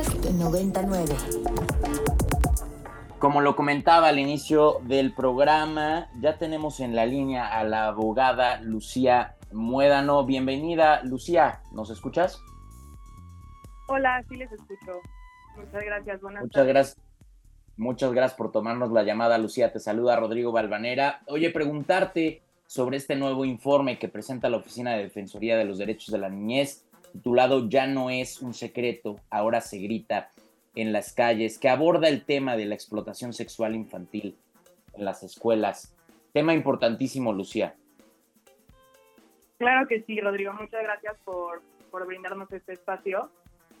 Podcast 99. Como lo comentaba al inicio del programa, ya tenemos en la línea a la abogada Lucía Muédano. Bienvenida, Lucía, ¿nos escuchas? Hola, sí les escucho. Muchas gracias, buenas Muchas gracias. Muchas gracias por tomarnos la llamada, Lucía. Te saluda Rodrigo Balvanera. Oye, preguntarte sobre este nuevo informe que presenta la Oficina de Defensoría de los Derechos de la Niñez, titulado Ya no es un secreto, ahora se grita en las calles, que aborda el tema de la explotación sexual infantil en las escuelas. Tema importantísimo, Lucía. Claro que sí, Rodrigo. Muchas gracias por, por brindarnos este espacio.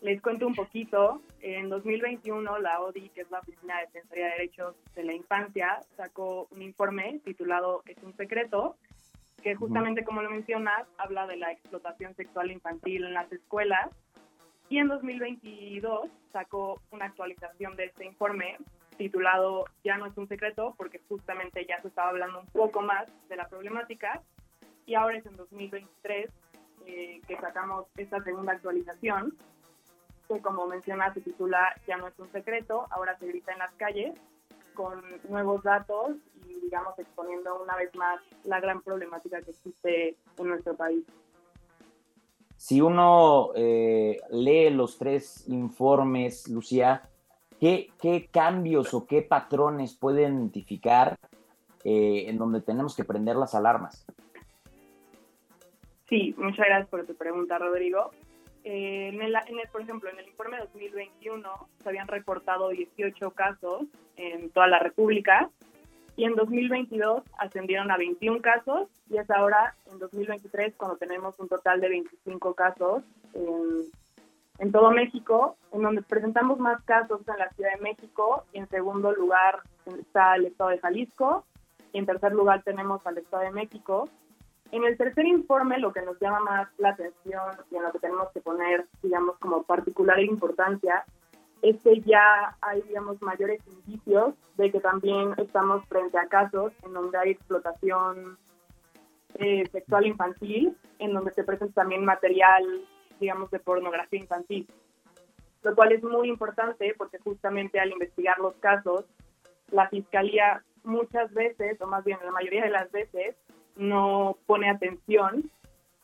Les cuento un poquito. En 2021, la ODI, que es la Oficina de Defensoría de Derechos de la Infancia, sacó un informe titulado Es un secreto, que justamente como lo mencionas, habla de la explotación sexual infantil en las escuelas. Y en 2022 sacó una actualización de este informe titulado Ya no es un secreto, porque justamente ya se estaba hablando un poco más de la problemática. Y ahora es en 2023 eh, que sacamos esta segunda actualización, que como menciona se titula Ya no es un secreto, ahora se grita en las calles, con nuevos datos y digamos exponiendo una vez más la gran problemática que existe en nuestro país. Si uno eh, lee los tres informes, Lucía, ¿qué, ¿qué, cambios o qué patrones puede identificar eh, en donde tenemos que prender las alarmas? Sí, muchas gracias por tu pregunta, Rodrigo. Eh, en, el, en por ejemplo, en el informe 2021 se habían reportado 18 casos en toda la República y en 2022 ascendieron a 21 casos y es ahora en 2023 cuando tenemos un total de 25 casos en, en, todo México, en donde presentamos más casos en la Ciudad de México y en segundo lugar está el estado de Jalisco y en tercer lugar tenemos al estado de México. En el tercer informe lo que nos llama más la atención y en lo que tenemos que poner, digamos, como particular importancia es que ya hay, digamos, mayores indicios de que también estamos frente a casos en donde hay explotación eh, sexual infantil, en donde se presenta también material, digamos, de pornografía infantil. Lo cual es muy importante porque justamente al investigar los casos, la fiscalía muchas veces, o más bien la mayoría de las veces, no pone atención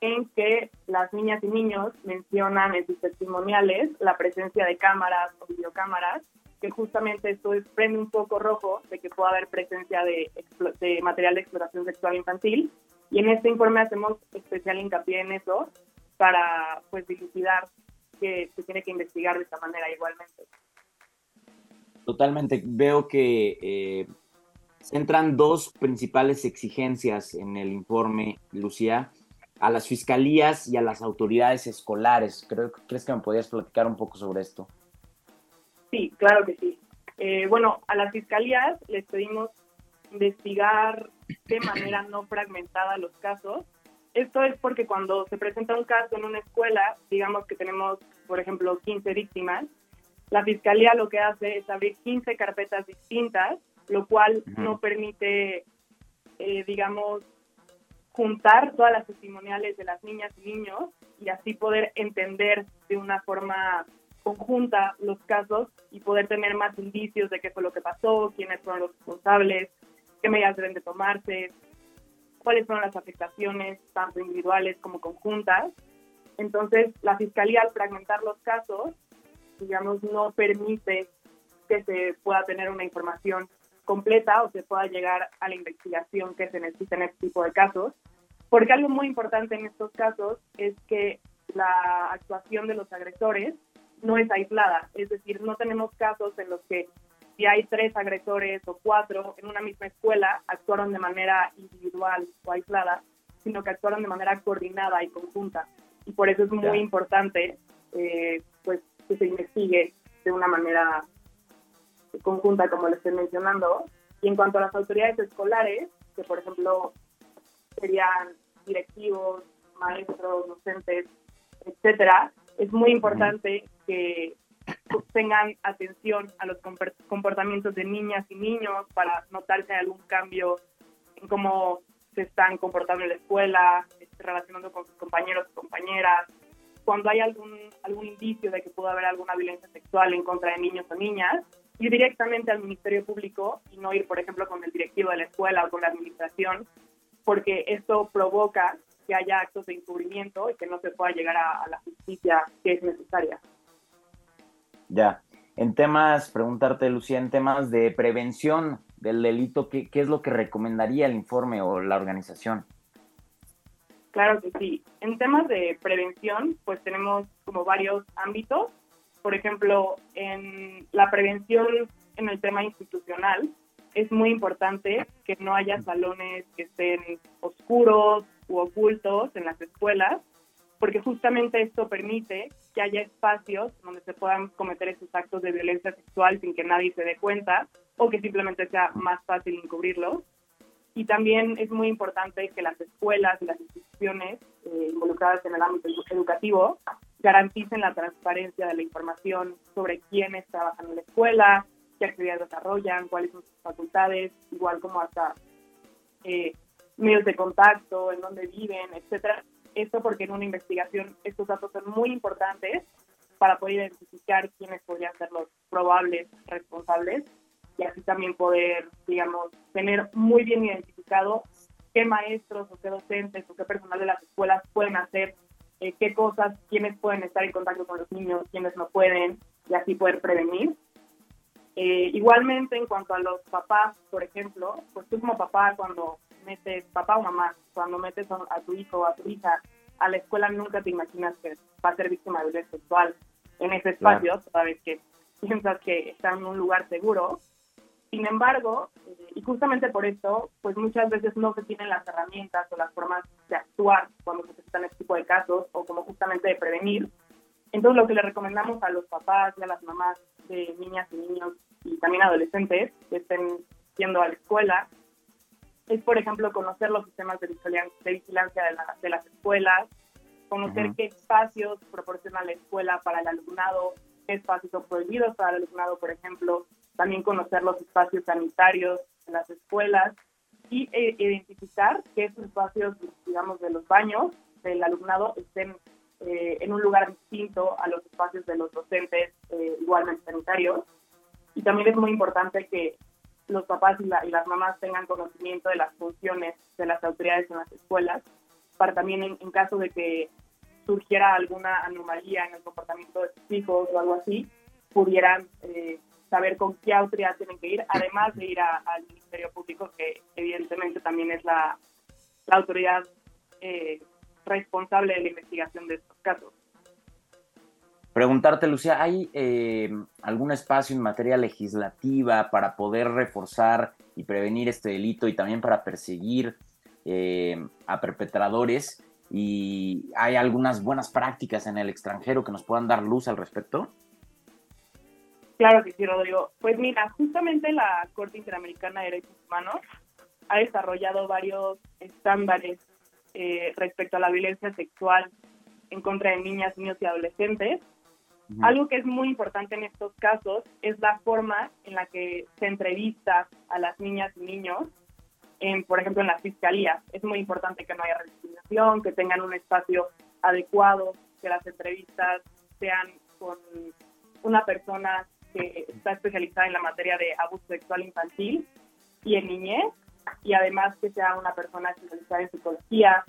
en que las niñas y niños mencionan en sus testimoniales la presencia de cámaras o videocámaras, que justamente esto prende un poco rojo de que pueda haber presencia de, de material de explotación sexual infantil. Y en este informe hacemos especial hincapié en eso para pues dilucidar que se tiene que investigar de esta manera igualmente. Totalmente. Veo que eh, entran dos principales exigencias en el informe, Lucía a las fiscalías y a las autoridades escolares. Creo, ¿Crees que me podías platicar un poco sobre esto? Sí, claro que sí. Eh, bueno, a las fiscalías les pedimos investigar de manera no fragmentada los casos. Esto es porque cuando se presenta un caso en una escuela, digamos que tenemos, por ejemplo, 15 víctimas, la fiscalía lo que hace es abrir 15 carpetas distintas, lo cual no permite, eh, digamos, juntar todas las testimoniales de las niñas y niños y así poder entender de una forma conjunta los casos y poder tener más indicios de qué fue lo que pasó, quiénes fueron los responsables, qué medidas deben de tomarse, cuáles fueron las afectaciones, tanto individuales como conjuntas. Entonces, la Fiscalía al fragmentar los casos, digamos, no permite que se pueda tener una información completa o se pueda llegar a la investigación que se necesita en este tipo de casos. Porque algo muy importante en estos casos es que la actuación de los agresores no es aislada, es decir, no tenemos casos en los que si hay tres agresores o cuatro en una misma escuela actuaron de manera individual o aislada, sino que actuaron de manera coordinada y conjunta. Y por eso es muy importante eh, pues, que se investigue de una manera conjunta, como le estoy mencionando. Y en cuanto a las autoridades escolares, que por ejemplo serían directivos, maestros, docentes, etcétera, es muy importante que tengan atención a los comportamientos de niñas y niños para notar si hay algún cambio en cómo se están comportando en la escuela, este, relacionando con sus compañeros y compañeras, cuando hay algún, algún indicio de que pudo haber alguna violencia sexual en contra de niños o niñas, ir directamente al Ministerio Público y no ir, por ejemplo, con el directivo de la escuela o con la administración, porque esto provoca que haya actos de encubrimiento y que no se pueda llegar a, la justicia que es necesaria. Ya. En temas, preguntarte, Lucía, en temas de prevención del delito, ¿qué, ¿qué, es lo que recomendaría el informe o la organización? Claro que sí. En temas de prevención, pues tenemos como varios ámbitos. Por ejemplo, en la prevención en el tema institucional, es muy importante que no haya salones que estén oscuros u ocultos en las escuelas, porque justamente esto permite que haya espacios donde se puedan cometer esos actos de violencia sexual sin que nadie se dé cuenta o que simplemente sea más fácil encubrirlos. Y también es muy importante que las escuelas y las instituciones eh, involucradas en el ámbito educativo garanticen la transparencia de la información sobre quiénes trabajan en la escuela, qué actividades desarrollan, cuáles son sus facultades, igual como hasta eh, medios de contacto, en dónde viven, etcétera. Esto porque en una investigación estos datos son muy importantes para poder identificar quiénes podrían ser los probables responsables y así también poder, digamos, tener muy bien identificado qué maestros o qué docentes o qué personal de las escuelas pueden hacer, eh, qué cosas, quiénes pueden estar en contacto con los niños, quiénes no pueden, y así poder prevenir. Eh, igualmente, en cuanto a los papás, por ejemplo, pues tú como papá, cuando metes, papá o mamá, cuando metes a tu hijo o a tu hija a la escuela, nunca te imaginas que va a ser víctima de violencia sexual en ese espacio, toda vez que piensas que está en un lugar seguro. Sin embargo, eh, y justamente por esto, pues muchas veces no se tienen las herramientas o las formas de actuar cuando se presentan este tipo de casos o como justamente de prevenir. Entonces, lo que le recomendamos a los papás y a las mamás de niñas y niños y también adolescentes que estén yendo a la escuela es, por ejemplo, conocer los sistemas de vigilancia de, de las escuelas, conocer qué espacios proporciona la escuela para el alumnado, qué espacios son prohibidos para el alumnado, por ejemplo, también conocer los espacios sanitarios de las escuelas y e, identificar que esos espacios, digamos, de los baños del alumnado estén eh, en un lugar distinto a los espacios de los docentes eh, igualmente sanitarios. Y también es muy importante que los papás y, las mamás tengan conocimiento de las funciones de las autoridades en las escuelas, para también en, caso de que surgiera alguna anomalía en el comportamiento de sus hijos o algo así, pudieran eh, saber con qué autoridad tienen que ir, además de ir al Ministerio Público, que evidentemente también es la, autoridad eh, responsable de la investigación de estos casos. Preguntarte, Lucía, ¿hay eh, algún espacio en materia legislativa para poder reforzar y prevenir este delito y también para perseguir eh, a perpetradores? ¿Y hay algunas buenas prácticas en el extranjero que nos puedan dar luz al respecto? Claro que sí, Rodrigo. Pues mira, justamente la Corte Interamericana de Derechos Humanos ha desarrollado varios estándares eh, respecto a la violencia sexual en contra de niñas, niños y adolescentes. Algo que es muy importante en estos casos es la forma en la que se entrevista a las niñas y niños, en, por ejemplo, en las fiscalías. Es muy importante que no haya discriminación, que tengan un espacio adecuado, que las entrevistas sean con una persona que está especializada en la materia de abuso sexual infantil y en niñez, y además que sea una persona especializada en psicología.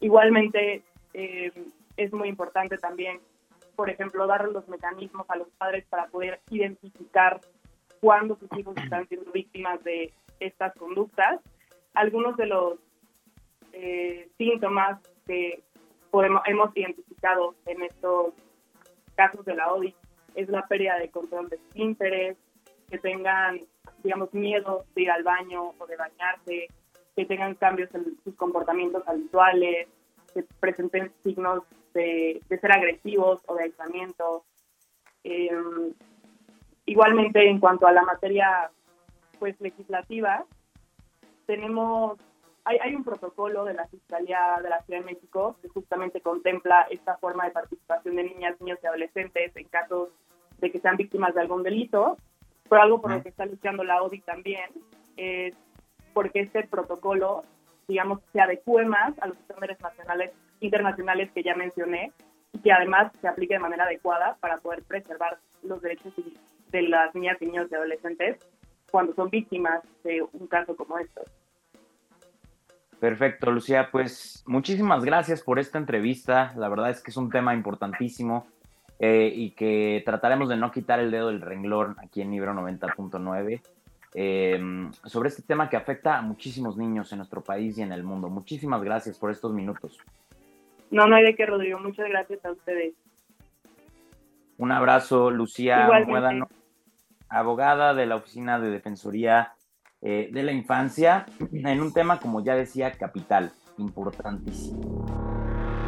Igualmente, eh, es muy importante también, por ejemplo, dar los mecanismos a los padres para poder identificar cuándo sus hijos están siendo víctimas de estas conductas. Algunos de los eh, síntomas que podemos, hemos identificado en estos casos de la ODI es la pérdida de control de interés, que tengan digamos, miedo de ir al baño o de bañarse, que tengan cambios en sus comportamientos habituales, que presenten signos de, ser agresivos o de aislamiento. Em, igualmente, en cuanto a la materia pues legislativa, tenemos hay, hay, un protocolo de la Fiscalía de la Ciudad de México que justamente contempla esta forma de participación de niñas, niños y adolescentes en casos de que sean víctimas de algún delito pero algo por lo que está luchando la ODI también es porque este protocolo, digamos, se adecue más a los estándares nacionales, internacionales que ya mencioné y que además se aplique de manera adecuada para poder preservar los derechos de las niñas, niños y adolescentes cuando son víctimas de un caso como estos. Perfecto, Lucía. Pues muchísimas gracias por esta entrevista. La verdad es que es un tema importantísimo eh, y que trataremos de no quitar el dedo del renglón aquí en Libro 90.9 eh, sobre este tema que afecta a muchísimos niños en nuestro país y en el mundo. Muchísimas gracias por estos minutos. No, no hay de qué, Rodrigo. Muchas gracias a ustedes. Un abrazo, Lucía Muédano, abogada de la Oficina de Defensoría eh, de la Infancia, en un tema, como ya decía, capital, importantísimo.